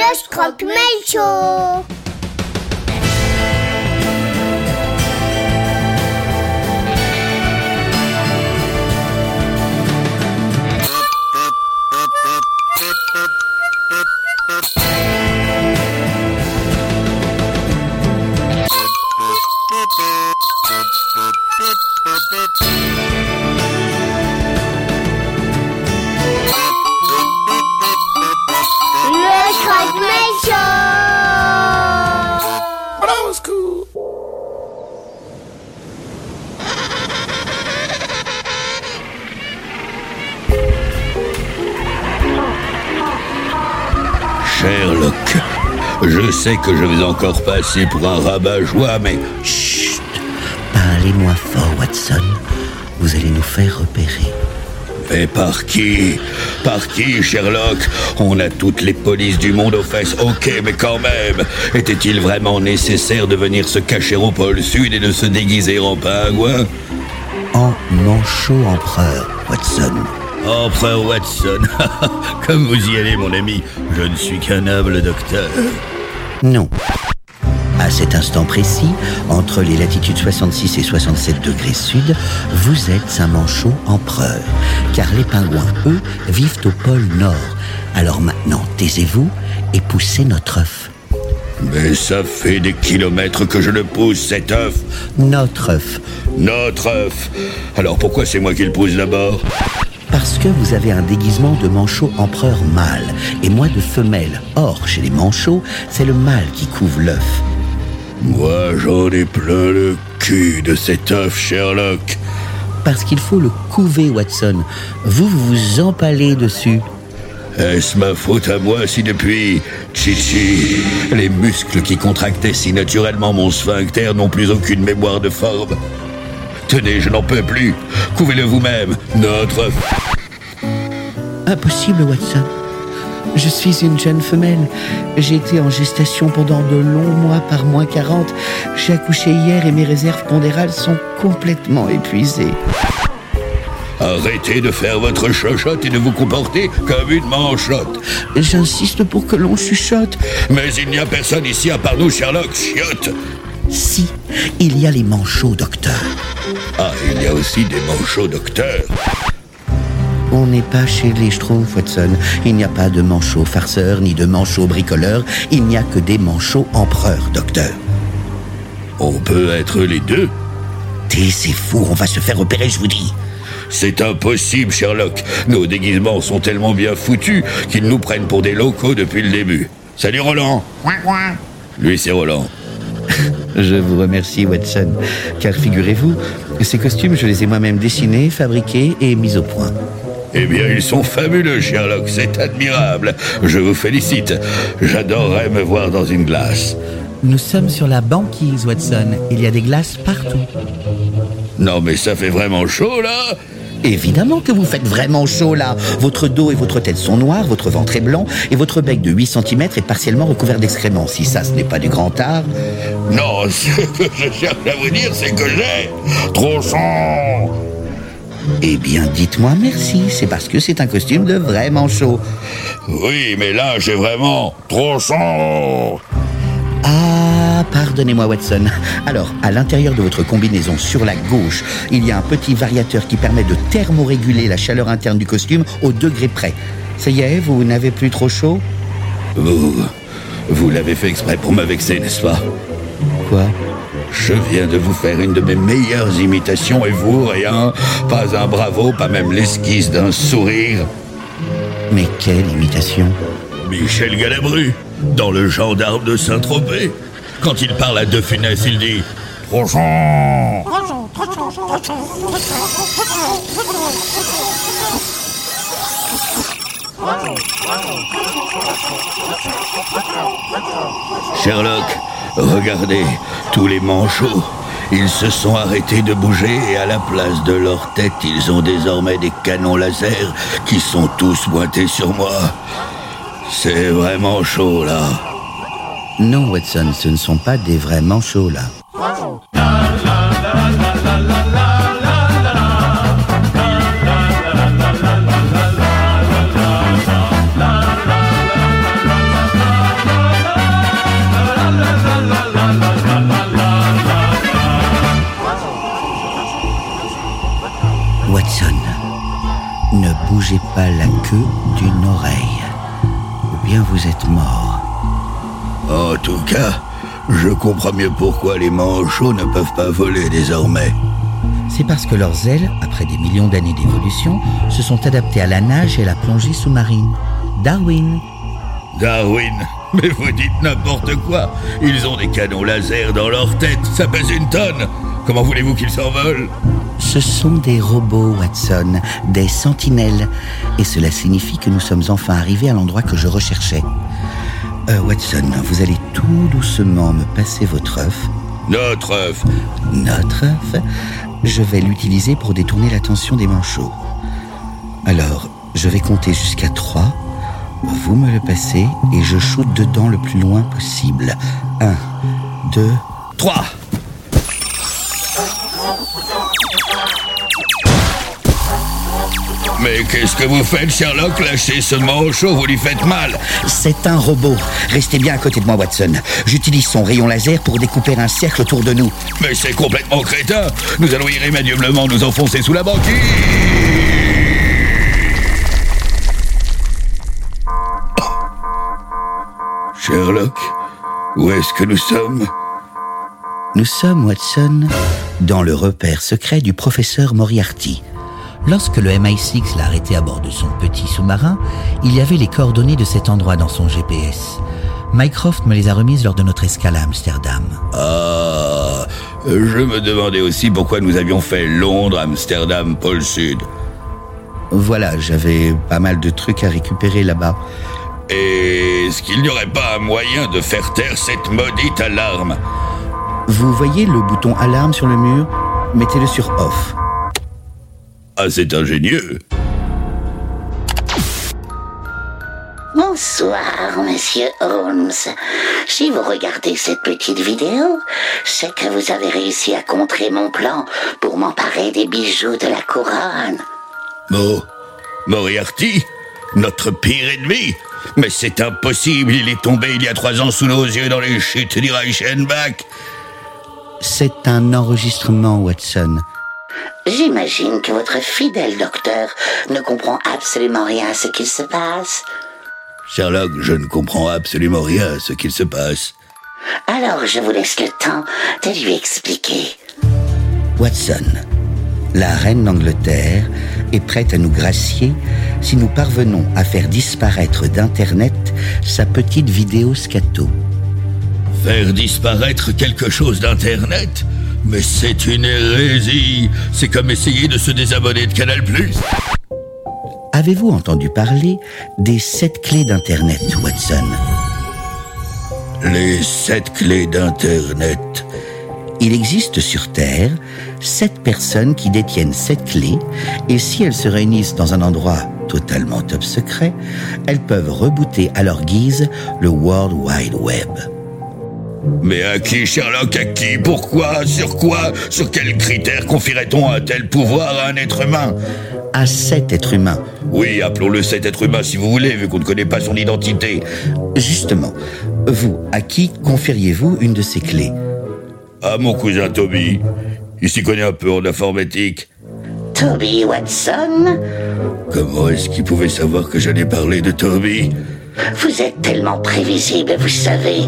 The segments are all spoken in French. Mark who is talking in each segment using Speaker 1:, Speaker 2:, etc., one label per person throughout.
Speaker 1: Le Croque-Mail Show
Speaker 2: je sais que je vais encore passer pour un rabat-joie, mais
Speaker 3: Chut Parlez-moi fort, Watson. Vous allez nous faire repérer.
Speaker 2: Mais par qui? Par qui, Sherlock? On a toutes les polices du monde aux fesses, ok, mais quand même Était-il vraiment nécessaire de venir se cacher au pôle Sud et de se déguiser en pingouin?
Speaker 3: En manchot empereur, Watson.
Speaker 2: Empereur Watson, comme vous y allez, mon ami, je ne suis qu'un humble docteur.
Speaker 3: Non. À cet instant précis, entre les latitudes 66 et 67 degrés sud, vous êtes un manchot empereur. Car les pingouins, eux, vivent au pôle nord. Alors maintenant, taisez-vous et poussez notre œuf.
Speaker 2: Mais ça fait des kilomètres que je le pousse, cet œuf
Speaker 3: Notre œuf.
Speaker 2: Notre œuf Alors pourquoi c'est moi qui le pousse d'abord?
Speaker 3: Parce que vous avez un déguisement de manchot empereur mâle et moi de femelle. Or, chez les manchots, c'est le mâle qui couvre l'œuf.
Speaker 2: Moi, j'en ai plein le cul de cet œuf, Sherlock.
Speaker 3: Parce qu'il faut le couver, Watson. Vous, vous vous empalez dessus.
Speaker 2: Est-ce ma faute à moi si depuis Chichi, les muscles qui contractaient si naturellement mon sphincter n'ont plus aucune mémoire de forme? Tenez, je n'en peux plus. Couvez-le vous-même, notre.
Speaker 3: Impossible, Watson. Je suis une jeune femelle. J'ai été en gestation pendant de longs mois par moins 40. J'ai accouché hier et mes réserves pondérales sont complètement épuisées.
Speaker 2: Arrêtez de faire votre chochotte et de vous comporter comme une manchotte.
Speaker 3: J'insiste pour que l'on chuchote.
Speaker 2: Mais il n'y a personne ici à part nous, Sherlock, chiotte.
Speaker 3: Si, il y a les manchots, docteur.
Speaker 2: Ah, il y a aussi des manchots docteurs.
Speaker 3: On n'est pas chez les Schtroumpfs, Watson. Il n'y a pas de manchots farceurs ni de manchots bricoleurs. Il n'y a que des manchots empereurs, docteur.
Speaker 2: On peut être les deux.
Speaker 3: Taisez-vous, on va se faire repérer, je vous dis.
Speaker 2: C'est impossible, Sherlock. Nos déguisements sont tellement bien foutus qu'ils nous prennent pour des locaux depuis le début. Salut Roland. Lui, c'est Roland.
Speaker 3: Je vous remercie, Watson. Car figurez-vous, ces costumes, je les ai moi-même dessinés, fabriqués et mis au point.
Speaker 2: Eh bien, ils sont fabuleux, Sherlock. C'est admirable. Je vous félicite. J'adorerais me voir dans une glace.
Speaker 4: Nous sommes sur la banquise, Watson. Il y a des glaces partout.
Speaker 2: Non, mais ça fait vraiment chaud, là.
Speaker 3: Évidemment que vous faites vraiment chaud là. Votre dos et votre tête sont noirs, votre ventre est blanc et votre bec de 8 cm est partiellement recouvert d'excréments. Si ça, ce n'est pas du grand art.
Speaker 2: Non, ce que je cherche à vous dire, c'est que j'ai trop chaud.
Speaker 3: Eh bien, dites-moi merci. C'est parce que c'est un costume de vraiment chaud.
Speaker 2: Oui, mais là, j'ai vraiment trop chaud.
Speaker 3: Ah, pardonnez-moi Watson. Alors, à l'intérieur de votre combinaison, sur la gauche, il y a un petit variateur qui permet de thermoréguler la chaleur interne du costume au degré près. Ça y est, vous n'avez plus trop chaud?
Speaker 2: Vous, vous l'avez fait exprès pour me vexer, n'est-ce pas?
Speaker 3: Quoi?
Speaker 2: Je viens de vous faire une de mes meilleures imitations et vous, rien Pas un bravo, pas même l'esquisse d'un sourire.
Speaker 3: Mais quelle imitation?
Speaker 2: Michel Galabru, dans le gendarme de Saint-Tropez. Quand il parle à De Funès, il dit Prochain Sherlock, regardez, tous les manchots. Ils se sont arrêtés de bouger et à la place de leur tête, ils ont désormais des canons laser qui sont tous pointés sur moi. C'est vraiment chaud là.
Speaker 3: Non, Watson, ce ne sont pas des vrais manchots, là. Watson, ne bougez pas la queue d'une oreille, ou bien vous êtes mort.
Speaker 2: En tout cas, je comprends mieux pourquoi les manchots ne peuvent pas voler désormais.
Speaker 3: C'est parce que leurs ailes, après des millions d'années d'évolution, se sont adaptées à la nage et à la plongée sous-marine. Darwin.
Speaker 2: Darwin Mais vous dites n'importe quoi Ils ont des canons laser dans leur tête, ça pèse une tonne Comment voulez-vous qu'ils s'envolent
Speaker 3: Ce sont des robots, Watson, des sentinelles. Et cela signifie que nous sommes enfin arrivés à l'endroit que je recherchais. Euh, Watson, vous allez tout doucement me passer votre œuf.
Speaker 2: Notre œuf
Speaker 3: Notre œuf Je vais l'utiliser pour détourner l'attention des manchots. Alors, je vais compter jusqu'à 3. Vous me le passez et je shoote dedans le plus loin possible. 1, 2,
Speaker 2: 3 Mais qu'est-ce que vous faites, Sherlock Lâchez ce manchot, vous lui faites mal
Speaker 3: C'est un robot. Restez bien à côté de moi, Watson. J'utilise son rayon laser pour découper un cercle autour de nous.
Speaker 2: Mais c'est complètement crétin Nous allons irrémédiablement nous enfoncer sous la banquise Sherlock, où est-ce que nous sommes?
Speaker 3: Nous sommes, Watson, dans le repère secret du professeur Moriarty. Lorsque le MI6 l'a arrêté à bord de son petit sous-marin, il y avait les coordonnées de cet endroit dans son GPS. Mycroft me les a remises lors de notre escale à Amsterdam.
Speaker 2: Ah, je me demandais aussi pourquoi nous avions fait Londres, Amsterdam, pôle Sud.
Speaker 3: Voilà, j'avais pas mal de trucs à récupérer là-bas.
Speaker 2: Est-ce qu'il n'y aurait pas un moyen de faire taire cette maudite alarme?
Speaker 3: Vous voyez le bouton alarme sur le mur? Mettez-le sur off.
Speaker 2: Ah, c'est ingénieux.
Speaker 5: Bonsoir, monsieur Holmes. Si vous regardez cette petite vidéo, c'est que vous avez réussi à contrer mon plan pour m'emparer des bijoux de la couronne.
Speaker 2: Mo, Moriarty Notre pire ennemi Mais c'est impossible, il est tombé il y a trois ans sous nos yeux dans les chutes du Reichenbach.
Speaker 3: C'est un enregistrement, Watson.
Speaker 5: J'imagine que votre fidèle docteur ne comprend absolument rien à ce qu'il se passe.
Speaker 2: Sherlock, je ne comprends absolument rien à ce qu'il se passe.
Speaker 5: Alors je vous laisse le temps de lui expliquer.
Speaker 3: Watson, la reine d'Angleterre est prête à nous gracier si nous parvenons à faire disparaître d'Internet sa petite vidéo scato.
Speaker 2: Faire disparaître quelque chose d'Internet? Mais c'est une hérésie C'est comme essayer de se désabonner de Canal+.
Speaker 3: Avez-vous entendu parler des sept clés d'Internet, Watson?
Speaker 2: Les sept clés d'Internet.
Speaker 3: Il existe sur Terre sept personnes qui détiennent sept clés et si elles se réunissent dans un endroit totalement top secret, elles peuvent rebooter à leur guise le World Wide Web.
Speaker 2: Mais à qui, Sherlock? À qui? Pourquoi? Sur quoi? Sur quels critères confierait-on un tel pouvoir à un être humain?
Speaker 3: À sept êtres humains.
Speaker 2: Oui, appelons-le cet être humain si vous voulez, vu qu'on ne connaît pas son identité.
Speaker 3: Justement, vous, à qui confieriez-vous une de ces clés?
Speaker 2: À mon cousin Toby. Il s'y connaît un peu en informatique.
Speaker 5: Toby Watson,
Speaker 2: Comment est-ce qu'il pouvait savoir que j'allais parler de Toby?
Speaker 5: Vous êtes tellement prévisible, vous savez.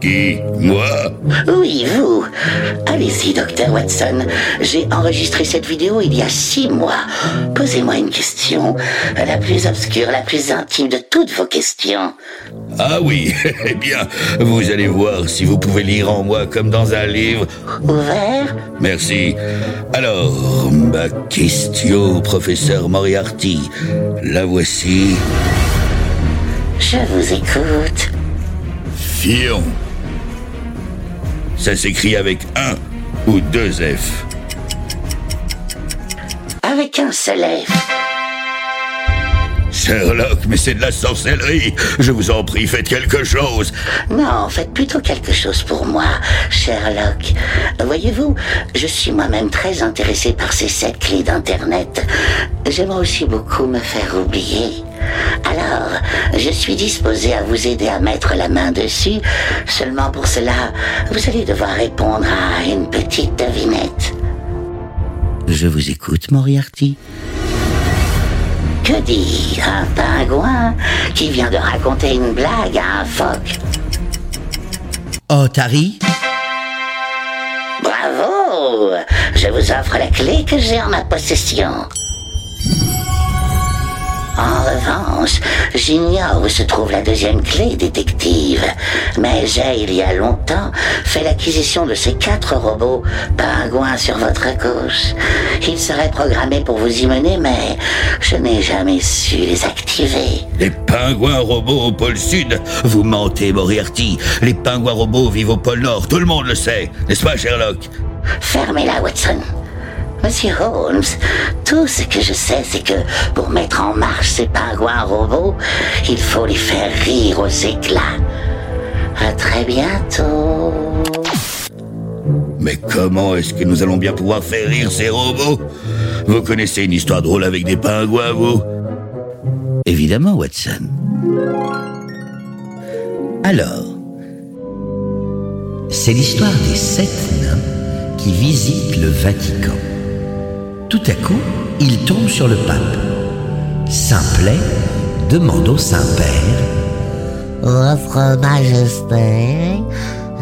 Speaker 2: Qui? Moi?
Speaker 5: Oui, vous. Allez-y, docteur Watson. J'ai enregistré cette vidéo il y a six mois. Posez-moi une question, la plus obscure, la plus intime de toutes vos questions.
Speaker 2: Ah oui, eh bien, vous allez voir si vous pouvez lire en moi comme dans un livre.
Speaker 5: Ouvert
Speaker 2: Merci. Alors, ma question, professeur Moriarty, la voici.
Speaker 5: Je vous écoute.
Speaker 2: Fion. Ça s'écrit avec un ou deux F.
Speaker 5: Avec un seul F.
Speaker 2: Sherlock, mais c'est de la sorcellerie. Je vous en prie, faites quelque chose.
Speaker 5: Non, faites plutôt quelque chose pour moi, Sherlock. Voyez-vous, je suis moi-même très intéressé par ces sept clés d'Internet. J'aimerais aussi beaucoup me faire oublier. Alors, je suis disposé à vous aider à mettre la main dessus. Seulement pour cela, vous allez devoir répondre à une petite devinette.
Speaker 3: Je vous écoute, Moriarty.
Speaker 5: Que dit un pingouin qui vient de raconter une blague à un phoque
Speaker 3: Oh, Tari?
Speaker 5: Bravo Je vous offre la clé que j'ai en ma possession. En revanche, j'ignore où se trouve la deuxième clé, détective. Mais j'ai, il y a longtemps, fait l'acquisition de ces quatre robots pingouins sur votre gauche. Ils seraient programmés pour vous y mener, mais je n'ai jamais su les activer.
Speaker 2: Les pingouins robots au pôle sud Vous mentez, Moriarty. Les pingouins robots vivent au pôle nord, tout le monde le sait. N'est-ce pas, Sherlock?
Speaker 5: Fermez-la, Watson. Monsieur Holmes, tout ce que je sais, c'est que pour mettre en marche ces pingouins robots, il faut les faire rire aux éclats. À très bientôt.
Speaker 2: Mais comment est-ce que nous allons bien pouvoir faire rire ces robots? Vous connaissez une histoire drôle avec des pingouins, vous?
Speaker 3: Évidemment, Watson. Alors, c'est l'histoire des sept nains qui visitent le Vatican. Tout à coup, ils tombent sur le pape. Simplet demande au Saint-Père
Speaker 6: Votre Majesté,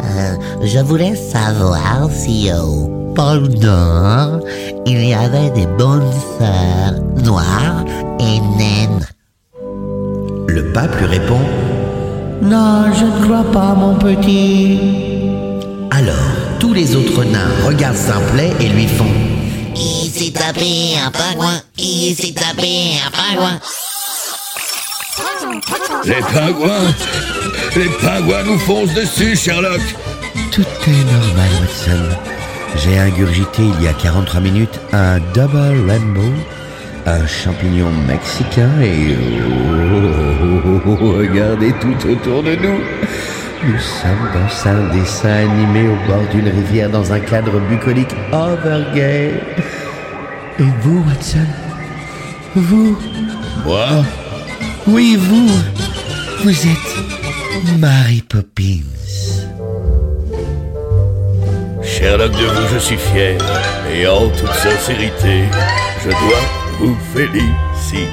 Speaker 6: euh, je voulais savoir si au pôle Nord, il y avait des bonnes sœurs noires et naines.
Speaker 3: Le pape lui répond
Speaker 6: Non, je ne crois pas, mon petit.
Speaker 3: Alors, tous les autres nains regardent Simplet et lui font
Speaker 6: Il s'est tapé un pingouin, il s'est tapé un pingouin.
Speaker 2: Les pingouins Les pingouins nous foncent dessus, Sherlock
Speaker 3: Tout est normal, Watson. J'ai ingurgité il y a 43 minutes un double rainbow, un champignon mexicain et... oh, regardez tout autour de nous. Nous sommes dans un dessin animé au bord d'une rivière dans un cadre bucolique overgay. Et vous, Watson? Vous?
Speaker 2: Moi?
Speaker 3: Oui, vous Vous êtes Mary Poppins.
Speaker 2: Sherlock de vous, je suis fier. Et en toute sincérité, je dois vous féliciter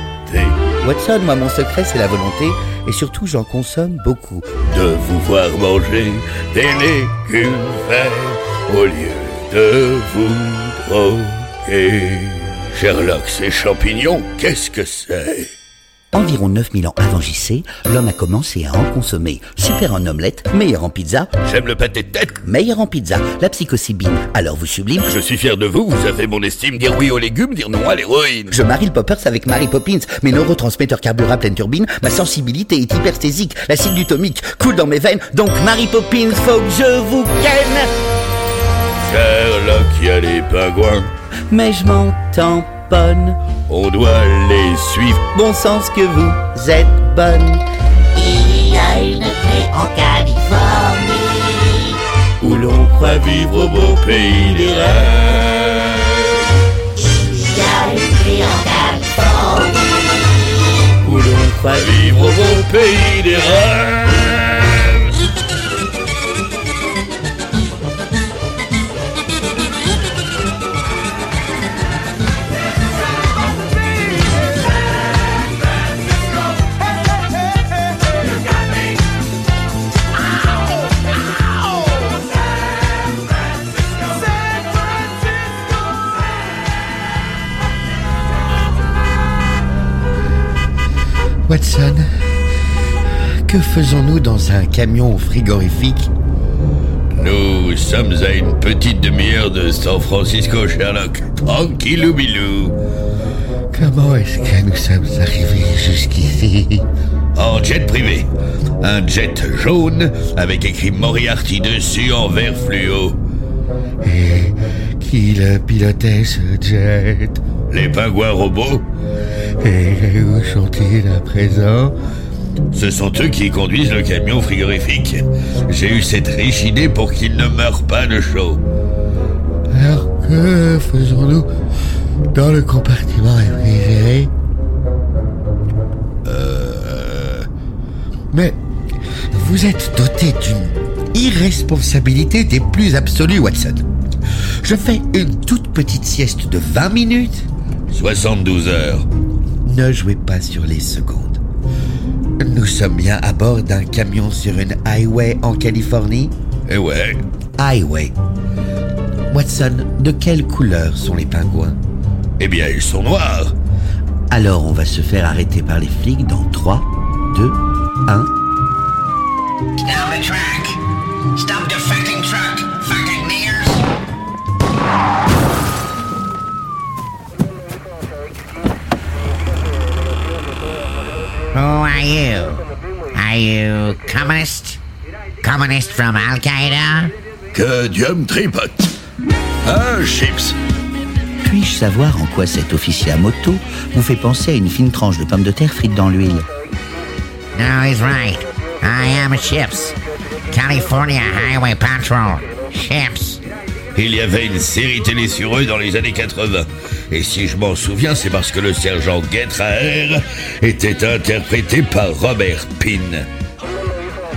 Speaker 4: Watson, moi, mon secret, c'est la volonté. Et surtout, j'en consomme beaucoup.
Speaker 2: de vous voir manger des légumes verts au lieu de vous droguer. Sherlock, ces champignons, qu'est-ce que c'est?
Speaker 3: Environ 9000 ans avant JC, l'homme a commencé à en consommer. Super en omelette, meilleur en pizza,
Speaker 2: J'aime le pâté de tête.
Speaker 3: meilleur en pizza, la psychocybine. Alors vous sublime,
Speaker 2: Je suis fier de vous, vous avez mon estime. Dire oui aux légumes, dire non à l'héroïne.
Speaker 3: je marie le poppers avec Mary Poppins. Mes neurotransmetteurs carburent à pleine turbine. Ma sensibilité est hypersthésique. L'acide glutomique coule dans mes veines. Donc Mary Poppins, faut que je vous ken.
Speaker 2: Sherlock, y a les pingouins.
Speaker 3: Mais je m'en
Speaker 2: On doit les suivre.
Speaker 3: Bon sens que vous êtes bonne.
Speaker 6: Il y a une clé en Californie.
Speaker 2: Où l'on croit vivre au beau pays des rêves.
Speaker 6: Il y a une clé en Californie.
Speaker 2: Où l'on croit vivre au beau pays des rêves.
Speaker 3: Que faisons-nous dans un camion frigorifique
Speaker 2: Nous sommes à une petite demi-heure de San Francisco, Sherlock. Tranquillou bilou.
Speaker 3: Comment est-ce que nous sommes arrivés jusqu'ici
Speaker 2: En jet privé. Un jet jaune avec écrit Moriarty dessus en vert fluo.
Speaker 3: Et qui le pilotait ce jet
Speaker 2: Les pingouins robots,
Speaker 3: Et où sont-ils à présent
Speaker 2: ce sont eux qui conduisent le camion frigorifique. J'ai eu cette riche idée pour qu'ils ne meurent pas de chaud.
Speaker 3: Alors que faisons-nous dans le compartiment réfrigéré? Euh... Mais vous êtes doté d'une irresponsabilité des plus absolues, Watson. Je fais une toute petite sieste de 20 minutes
Speaker 2: 72 heures.
Speaker 4: Ne jouez pas sur les secondes. Nous sommes bien à bord d'un camion sur une highway en Californie
Speaker 2: Eh ouais,
Speaker 4: Highway. Watson, de quelle couleur sont les pingouins?
Speaker 2: Eh bien ils sont noirs.
Speaker 3: Alors on va se faire arrêter par les flics dans 3, 2, 1.
Speaker 6: Stop the truck. Stop the fucking truck. Fucking niggers. Who are you? Are you communist? Communist from Al Qaeda?
Speaker 2: Que Dieu me tripote. Un chips.
Speaker 3: Puis-je savoir en quoi cet officier à moto vous fait penser à une fine tranche de pommes de terre frites dans l'huile?
Speaker 6: No, he's right. I am Chips. California Highway Patrol. Chips.
Speaker 2: Il y avait une série télé sur eux dans les années 80. Et si je m'en souviens, c'est parce que le sergent Getraer était interprété par Robert Pine.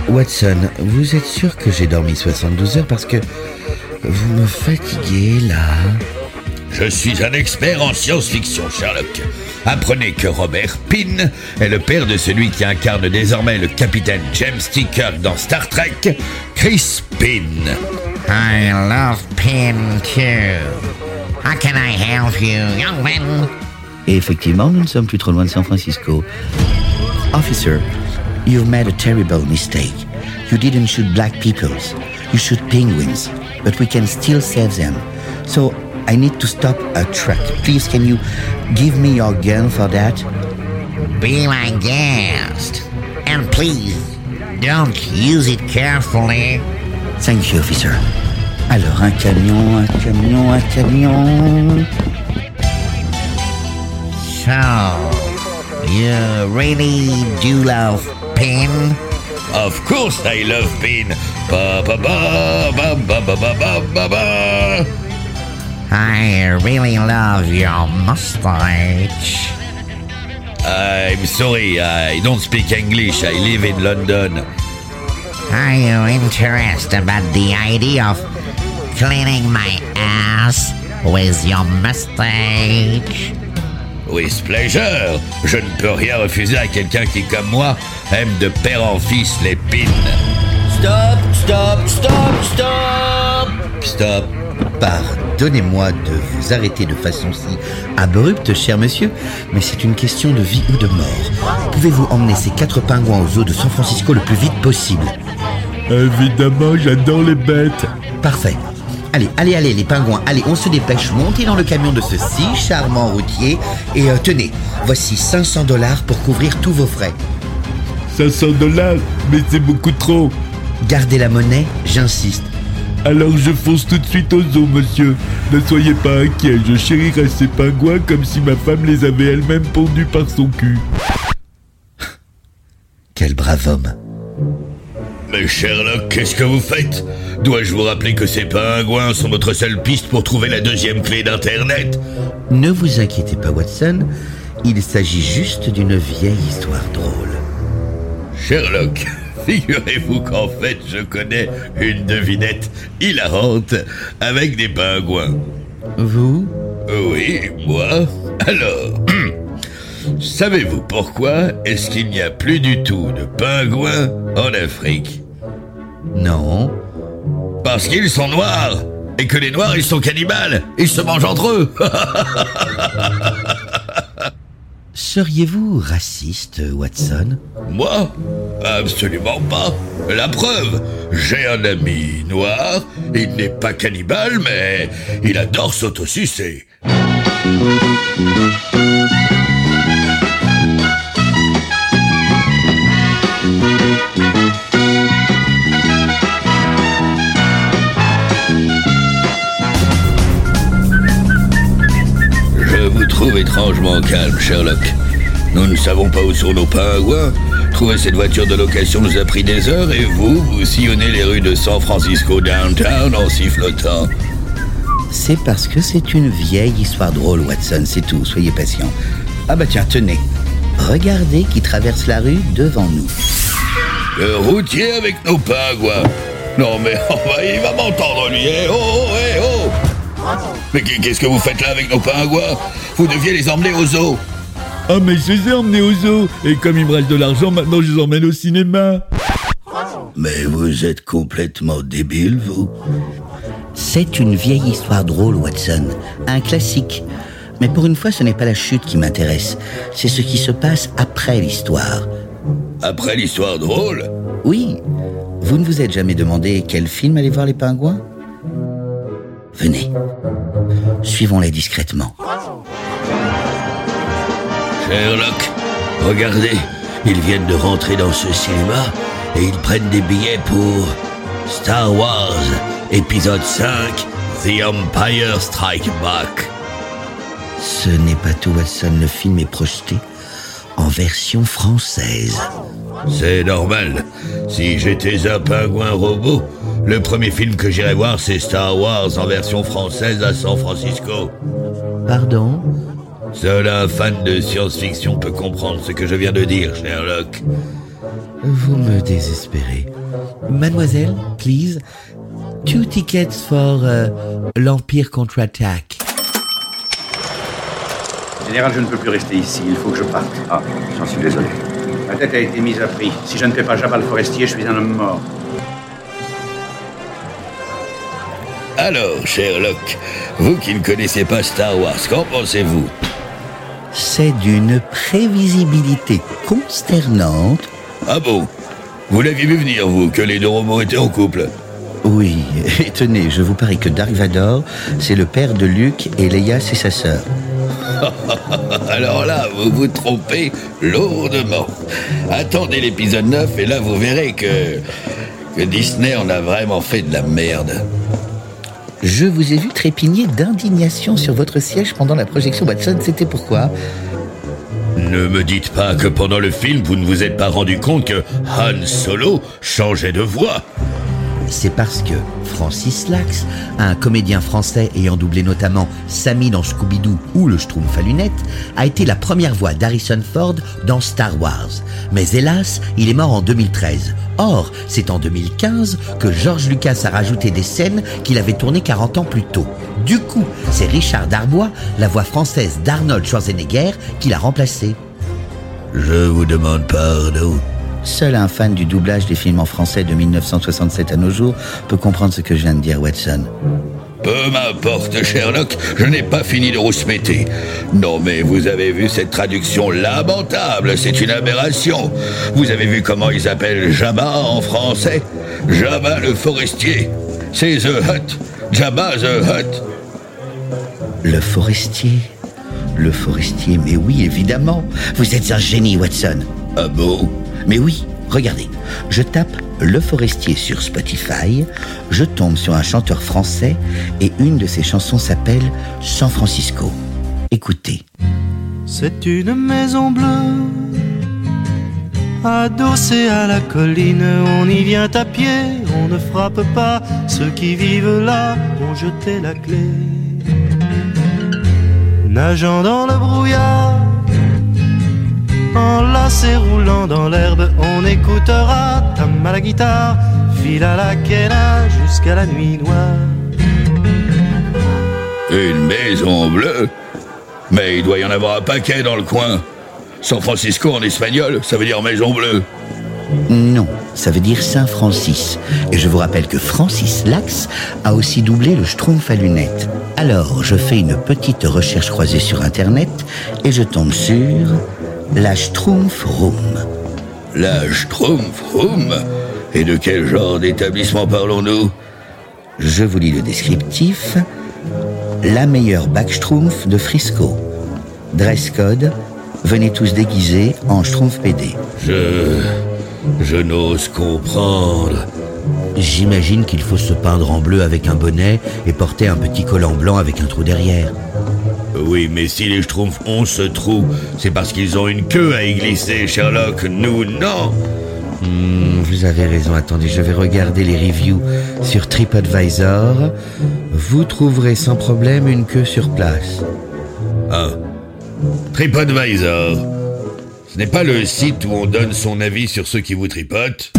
Speaker 4: Watson, vous êtes sûr que j'ai dormi 72 heures parce que vous me fatiguez là?
Speaker 2: Je suis un expert en science-fiction, Sherlock. Apprenez que Robert Pine est le père de celui qui incarne désormais le capitaine James T. Kirk dans Star Trek, Chris Pine.
Speaker 6: I love pin too. How can I help you, young man?
Speaker 3: Et effectivement, nous ne sommes plus trop loin de San Francisco. Officer, you've made a terrible mistake. You didn't shoot black peoples. You shoot penguins. But we can still save them. So I need to stop a truck. Please, can you give me your gun for that?
Speaker 6: Be my guest. And please, don't use it carefully.
Speaker 3: Thank you, officer. Alors, un camion, un camion, un camion.
Speaker 6: So, you really do love pin?
Speaker 2: Of course I love Pine. Ba ba ba ba ba ba ba ba ba ba.
Speaker 6: I really love your mustache.
Speaker 2: I'm sorry, I don't speak English. I live in London.
Speaker 6: Are you interested about the idea of cleaning my ass with your mustache?
Speaker 2: With pleasure. Je ne peux rien refuser à quelqu'un qui, comme moi, aime de père en fils les pines.
Speaker 4: Stop, stop, stop, stop Stop Pardonnez-moi de vous arrêter de façon si abrupte, cher monsieur, mais c'est une question de vie ou de mort. Pouvez-vous emmener ces quatre pingouins aux eaux de San Francisco le plus vite possible?
Speaker 7: Évidemment, j'adore les bêtes.
Speaker 4: Parfait. Allez, allez, allez, les pingouins, allez, on se dépêche, montez dans le camion de ce si charmant routier et euh, tenez, voici 500 dollars pour couvrir tous vos frais.
Speaker 7: 500 dollars, mais c'est beaucoup trop.
Speaker 4: Gardez la monnaie, j'insiste.
Speaker 7: Alors je fonce tout de suite aux eaux, monsieur. Ne soyez pas inquiet, je chérirai ces pingouins comme si ma femme les avait elle-même pondus par son cul.
Speaker 4: Quel brave homme.
Speaker 2: Mais Sherlock, qu'est-ce que vous faites? Dois-je vous rappeler que ces pingouins sont notre seule piste pour trouver la deuxième clé d'Internet?
Speaker 4: Ne vous inquiétez pas, Watson, il s'agit juste d'une vieille histoire drôle.
Speaker 2: Sherlock, figurez-vous qu'en fait je connais une devinette hilarante avec des pingouins.
Speaker 4: Vous?
Speaker 2: Oui, moi Alors, savez-vous pourquoi est-ce qu'il n'y a plus du tout de pingouins en Afrique?
Speaker 4: Non.
Speaker 2: Parce qu'ils sont noirs et que les noirs ils sont cannibales, ils se mangent entre eux.
Speaker 4: Seriez-vous raciste, Watson?
Speaker 2: Moi? Absolument pas. La preuve, j'ai un ami noir, il n'est pas cannibale, mais il adore s'autosucer. Trouve étrangement calme, Sherlock. Nous ne savons pas où sont nos pingouins. Trouver cette voiture de location nous a pris des heures et vous, vous sillonnez les rues de San Francisco downtown en sifflotant.
Speaker 3: C'est parce que c'est une vieille histoire drôle, Watson, c'est tout, soyez patient. Ah bah tiens, tenez. Regardez qui traverse la rue devant nous.
Speaker 2: Le routier avec nos pingouins. Non mais oh, il va m'entendre lui. Eh, oh, oh, eh, oh. Mais qu'est- qu'est-ce que vous faites là avec nos pingouins Vous deviez les emmener aux eaux.
Speaker 7: Ah, mais je les ai emmenés au zoo. Et comme il me reste de l'argent, maintenant je les emmène au cinéma.
Speaker 2: Mais vous êtes complètement débile, vous
Speaker 3: C'est une vieille histoire drôle, Watson. Un classique. Mais pour une fois, ce n'est pas la chute qui m'intéresse. C'est ce qui se passe après l'histoire.
Speaker 2: Après l'histoire drôle?
Speaker 3: Oui. Vous ne vous êtes jamais demandé quel film allait voir les pingouins Venez. Suivons-les discrètement.
Speaker 2: Sherlock, regardez, ils viennent de rentrer dans ce cinéma et ils prennent des billets pour Star Wars, épisode 5, The Empire Strike Back.
Speaker 3: Ce n'est pas tout, Watson. Le film est projeté en version française.
Speaker 2: C'est normal. Si j'étais un pingouin robot, le premier film que j'irais voir, c'est Star Wars en version française à San Francisco.
Speaker 3: Pardon?
Speaker 2: Seul un fan de science-fiction peut comprendre ce que je viens de dire, Sherlock.
Speaker 3: Vous me désespérez. Mademoiselle, please. Two tickets for euh, l'Empire contre-attaque.
Speaker 8: Général, je ne peux plus rester ici. Il faut que je parte. Ah, j'en suis désolé. Ma tête a été mise à prix. Si je ne fais pas Jabba le forestier, je suis un homme mort.
Speaker 2: Alors, Sherlock, vous qui ne connaissez pas Star Wars, qu'en pensez-vous?
Speaker 3: C'est d'une prévisibilité consternante.
Speaker 2: Ah bon? Vous l'aviez vu venir, vous, que les deux robots étaient en couple?
Speaker 3: Oui, et tenez, je vous parie que Dark Vador, c'est le père de Luke et Leia, c'est sa sœur.
Speaker 2: Alors là, vous vous trompez lourdement. Attendez l'épisode 9 et là, vous verrez que, que Disney en a vraiment fait de la merde.
Speaker 3: Je vous ai vu trépigner d'indignation sur votre siège pendant la projection Watson, c'était pourquoi?
Speaker 2: Ne me dites pas que pendant le film, vous ne vous êtes pas rendu compte que Han Solo changeait de voix.
Speaker 3: C'est parce que Francis Lax, un comédien français ayant doublé notamment Sammy dans Scooby-Doo ou le Schtroumpf à a été la première voix d'Harrison Ford dans Star Wars. Mais hélas, il est mort en 2013. Or, c'est en 2015 que George Lucas a rajouté des scènes qu'il avait tournées 40 ans plus tôt. Du coup, c'est Richard Darbois, la voix française d'Arnold Schwarzenegger, qui l'a remplacé.
Speaker 2: Je vous demande pardon.
Speaker 3: Seul un fan du doublage des films en français de 1967 à nos jours peut comprendre ce que je viens de dire, Watson.
Speaker 2: Peu m'importe, Sherlock, je n'ai pas fini de rouspéter. Non, mais vous avez vu cette traduction lamentable, c'est une aberration. Vous avez vu comment ils appellent Jabba en français? Jabba le forestier. C'est The Hut. Jabba the Hut.
Speaker 3: Le forestier? Le forestier, mais oui, évidemment. Vous êtes un génie, Watson.
Speaker 2: Ah bon?
Speaker 3: Mais oui, regardez. Je tape Le Forestier sur Spotify, je tombe sur un chanteur français et une de ses chansons s'appelle San Francisco. Écoutez.
Speaker 9: C'est une maison bleue, adossée à la colline. On y vient à pied, on ne frappe pas. Ceux qui vivent là ont jeté la clé. Nageant dans le brouillard, enlacé roulant dans l'herbe, on écoutera tam à la guitare, fil à la quena jusqu'à la nuit noire.
Speaker 2: Une maison bleue? Mais il doit y en avoir un paquet dans le coin. San Francisco en espagnol, ça veut dire maison bleue.
Speaker 3: Non, ça veut dire Saint Francis. Et je vous rappelle que Francis Lax a aussi doublé le Schtroumpf à lunettes. Alors, je fais une petite recherche croisée sur Internet et je tombe sur la Schtroumpf Room.
Speaker 2: La Schtroumpf Room Et de quel genre d'établissement parlons-nous?
Speaker 3: Je vous lis le descriptif. La meilleure Backschtroumpf de Frisco. Dress code, venez tous déguisés en Schtroumpf PD.
Speaker 2: Je... Je n'ose comprendre.
Speaker 3: J'imagine qu'il faut se peindre en bleu avec un bonnet et porter un petit collant blanc avec un trou derrière.
Speaker 2: Oui, mais si les Schtroumpfs ont ce trou, c'est parce qu'ils ont une queue à y glisser, Sherlock. Nous, non
Speaker 3: Hmm, vous avez raison, attendez, je vais regarder les reviews sur TripAdvisor. Vous trouverez sans problème une queue sur place.
Speaker 2: Ah. TripAdvisor. Ce n'est pas le site où on donne son avis sur ceux qui vous tripotent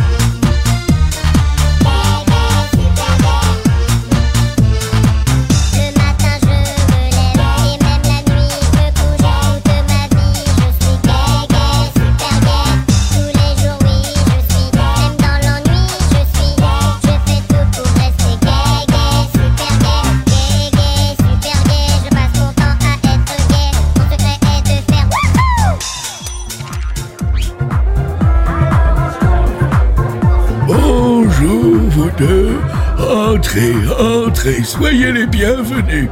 Speaker 7: Entrez, entrez, soyez les bienvenus.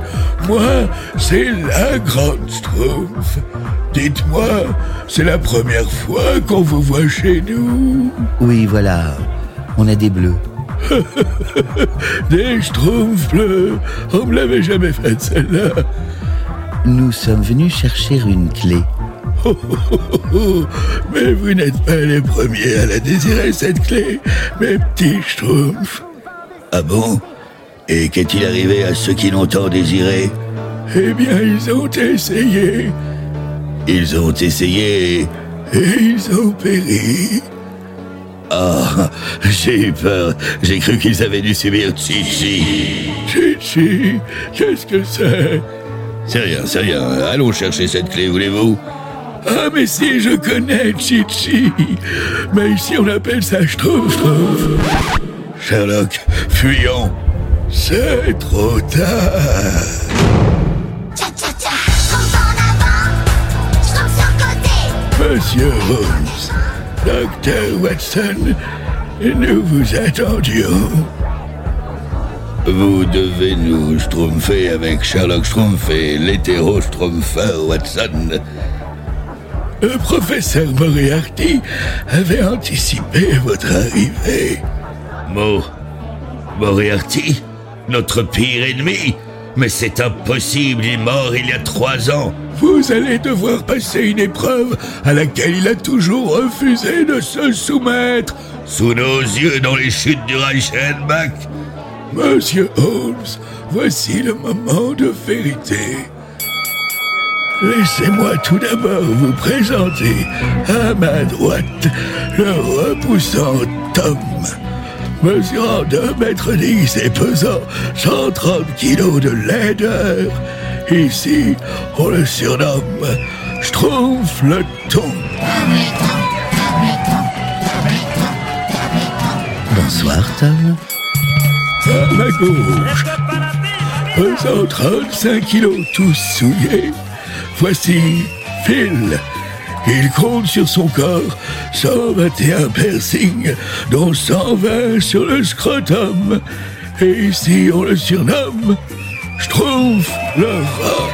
Speaker 7: Moi, c'est la grande Schtroumpf. Dites-moi, c'est la première fois qu'on vous voit chez nous
Speaker 3: Oui, voilà. On a des bleus.
Speaker 7: Des Schtroumpfs bleus On me l'avait jamais faite celle-là.
Speaker 3: Nous sommes venus chercher une clé.
Speaker 7: Oh, oh, oh. Mais vous n'êtes pas les premiers à la désirer, cette clé, mes petits Schtroumpfs.
Speaker 2: Ah bon? Et qu'est-il arrivé à ceux qui l'ont tant désiré
Speaker 7: Eh bien, ils ont essayé,
Speaker 2: Ils ont essayé.
Speaker 7: et ils ont péri.
Speaker 2: Ah, j'ai eu peur. J'ai cru qu'ils avaient dû subir Chichi.
Speaker 7: Chichi, qu'est-ce que c'est?
Speaker 2: C'est rien, c'est rien. Allons chercher cette clé, voulez-vous?
Speaker 7: Ah, mais si, je connais Chichi. Mais ici, on appelle ça Schtroumpf, Schtroumpf.
Speaker 2: Sherlock, fuyons.
Speaker 7: C'est trop tard.
Speaker 1: Tcha tcha tcha, en avant, Schtroumpf sur le côté.
Speaker 7: Monsieur Holmes, Docteur Watson, nous vous attendions.
Speaker 2: Vous devez nous schtroumpfer avec Sherlock Schtroumpf et l'hétéro Schtroumpfer Watson.
Speaker 7: Le professeur Moriarty avait anticipé votre arrivée.
Speaker 2: Mo. Moriarty? Notre pire ennemi Mais c'est impossible, il est mort il y a trois ans.
Speaker 7: Vous allez devoir passer une épreuve à laquelle il a toujours refusé de se soumettre.
Speaker 2: Sous nos yeux dans les chutes du Reichenbach.
Speaker 7: Monsieur Holmes, voici le moment de vérité. Laissez-moi tout d'abord vous présenter à ma droite le repoussant Tom. Mesurant 2 mètres 10 et pesant 130 kilos de laideur, ici on le surnomme Schtroumpf le Ton.
Speaker 3: Bonsoir, Tom.
Speaker 7: À ma gauche, pesant 35 kilos tous souillés, voici Phil. Il compte sur son corps 121 piercings, dont 120 sur le scrotum. Et ici, on le surnomme Schtroumpf le rat.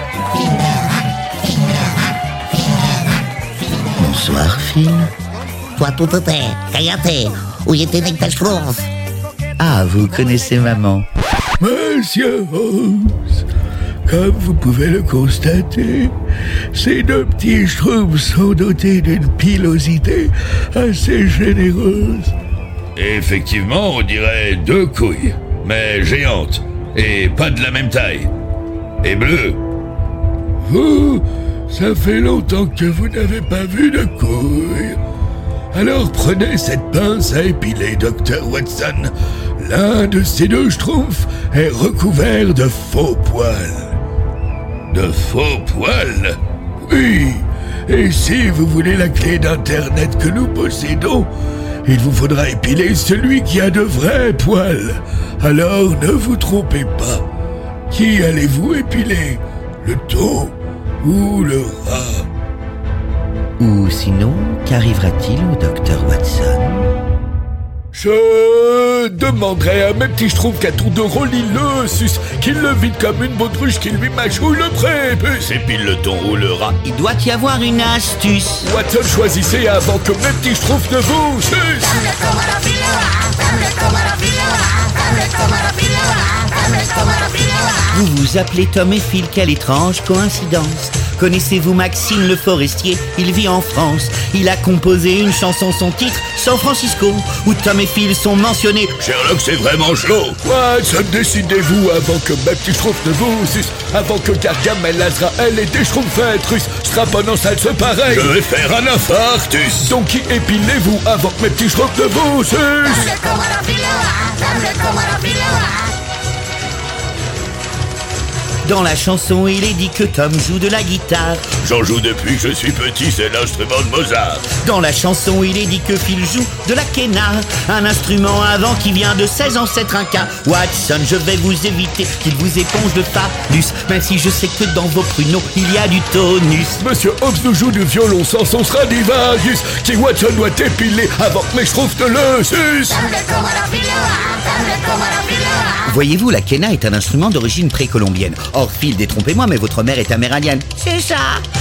Speaker 3: Bonsoir, Phil.
Speaker 6: Toi, tout était, cállate, huyete de Schtroumpf?
Speaker 3: Ah, vous connaissez maman.
Speaker 7: Monsieur Holmes, comme vous pouvez le constater, ces deux petits schtroumpfs sont dotés d'une pilosité assez généreuse.
Speaker 2: Effectivement, on dirait deux couilles, mais géantes, et pas de la même taille. Et bleues.
Speaker 7: Vous, ça fait longtemps que vous n'avez pas vu de couilles. Alors prenez cette pince à épiler, docteur Watson. L'un de ces deux schtroumpfs est recouvert de faux poils.
Speaker 2: De faux poils.
Speaker 7: Oui, et si vous voulez la clé d'Internet que nous possédons, il vous faudra épiler celui qui a de vrais poils. Alors ne vous trompez pas. Qui allez-vous épiler? Le taureau ou le rat?
Speaker 3: Ou sinon, qu'arrivera-t-il au docteur Watson?
Speaker 7: Je demanderai à mes petits schtroumpfs qu'à tour de rôle il le suce, qu'il le vide comme une baudruche, qu'il lui mâchouille le prépuce.
Speaker 2: Épile le ton ou le rat.
Speaker 6: Il doit y avoir une astuce.
Speaker 7: Watson, choisissez avant que mes petits schtroumpfs ne vous sucent.
Speaker 6: Vous vous appelez Tom et Phil, quelle étrange coïncidence. Connaissez-vous Maxime le Forestier? Il vit en France. Il a composé une chanson, son titre, San Francisco, où Tom et Phil sont mentionnés.
Speaker 2: Sherlock, c'est vraiment chaud.
Speaker 7: Watson, décidez-vous avant que mes petits schtroumpfs ne vous avant que Gargamel, Azrael et des schtroumpfettes russes straponnant salse pareil.
Speaker 2: Je vais faire un infarctus.
Speaker 7: Donc qui épilez-vous avant que mes petits schtroumpfs ne vous
Speaker 6: Dans la chanson, il est dit que Tom joue de la guitare.
Speaker 2: J'en joue depuis que je suis petit, c'est l'instrument de Mozart.
Speaker 6: Dans la chanson, il est dit que Phil joue de la quena, un instrument avant qui vient de 16 ancêtres incas. Watson, je vais vous éviter qu'il vous éponge de phallus, même si je sais que dans vos pruneaux, il y a du tonus.
Speaker 7: Monsieur Hobbes nous joue du violon sans son Stradivarius, qui Watson doit épiler avant que mes schtroumpfs ne le sucent.
Speaker 3: Voyez-vous, la quena est un instrument d'origine précolombienne. Or, Phil, détrompez-moi, mais votre mère est amérindienne. C'est ça.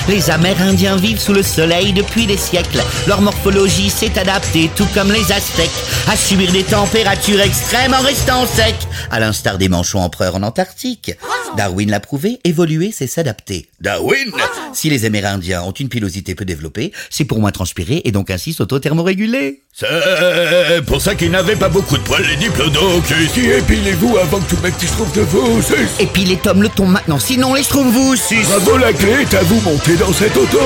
Speaker 3: Les Amérindiens vivent sous le soleil depuis des siècles. Leur morphologie s'est adaptée, tout comme les Aztèques, à subir des températures extrêmes en restant secs. À l'instar des manchots empereurs en Antarctique. Darwin l'a prouvé, évoluer, c'est s'adapter.
Speaker 2: Darwin
Speaker 3: Si les Amérindiens ont une pilosité peu développée, c'est pour moins transpirer et donc ainsi s'auto-thermoréguler.
Speaker 7: C'est pour ça qu'ils n'avaient pas beaucoup de poils, les diplodocus. Si épilez-vous avant que tout le petit trouve de vous, c'est...
Speaker 3: Et puis les tomes le tombent maintenant, sinon les trouve vous.
Speaker 7: Bravo, la clé est à vous monter dans cet autobus